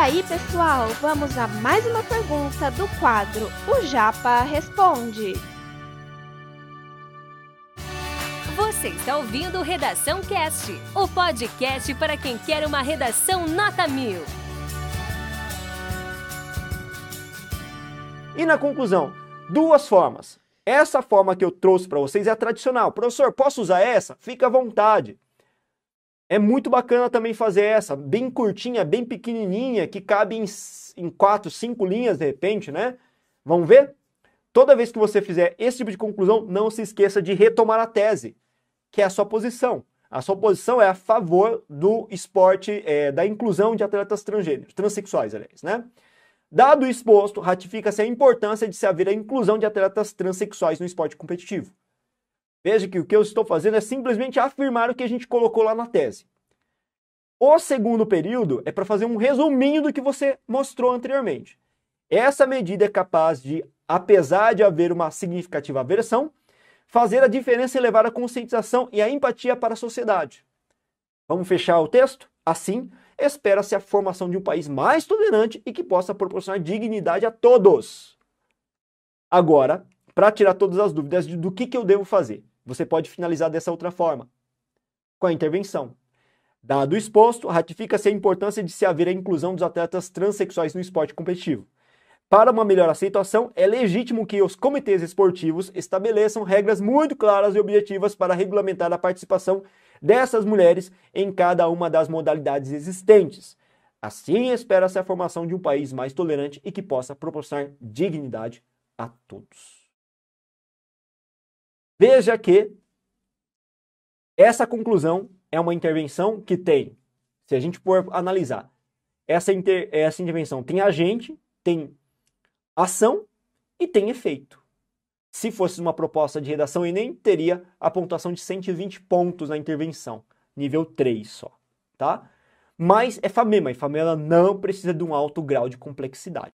aí, pessoal, vamos a mais uma pergunta do quadro O Japa Responde. Você está ouvindo Redação Cast, o podcast para quem quer uma redação nota mil. E na conclusão, duas formas. Essa forma que eu trouxe para vocês é a tradicional. Professor, posso usar essa? Fica à vontade. É muito bacana também fazer essa, bem curtinha, bem pequenininha, que cabe em, em quatro, cinco linhas de repente, né? Vamos ver? Toda vez que você fizer esse tipo de conclusão, não se esqueça de retomar a tese, que é a sua posição. A sua posição é a favor do esporte, é, da inclusão de atletas transgêneros, transexuais, aliás, né? Dado o exposto, ratifica-se a importância de se haver a inclusão de atletas transexuais no esporte competitivo. Veja que o que eu estou fazendo é simplesmente afirmar o que a gente colocou lá na tese. O segundo período é para fazer um resuminho do que você mostrou anteriormente. Essa medida é capaz de, apesar de haver uma significativa aversão, fazer a diferença e levar a conscientização e a empatia para a sociedade. Vamos fechar o texto? Assim, espera-se a formação de um país mais tolerante e que possa proporcionar dignidade a todos. Agora, para tirar todas as dúvidas do que, que eu devo fazer, você pode finalizar dessa outra forma, com a intervenção. Dado exposto, ratifica-se a importância de se haver a inclusão dos atletas transexuais no esporte competitivo. Para uma melhor aceitação, é legítimo que os comitês esportivos estabeleçam regras muito claras e objetivas para regulamentar a participação dessas mulheres em cada uma das modalidades existentes. Assim, espera-se a formação de um país mais tolerante e que possa proporcionar dignidade a todos. Veja que essa conclusão é uma intervenção que tem, se a gente for analisar, essa, inter, essa intervenção tem agente, tem ação e tem efeito. Se fosse uma proposta de redação Enem, teria a pontuação de 120 pontos na intervenção, nível 3 só, tá? Mas é FAMEMA, e FAMEMA não precisa de um alto grau de complexidade.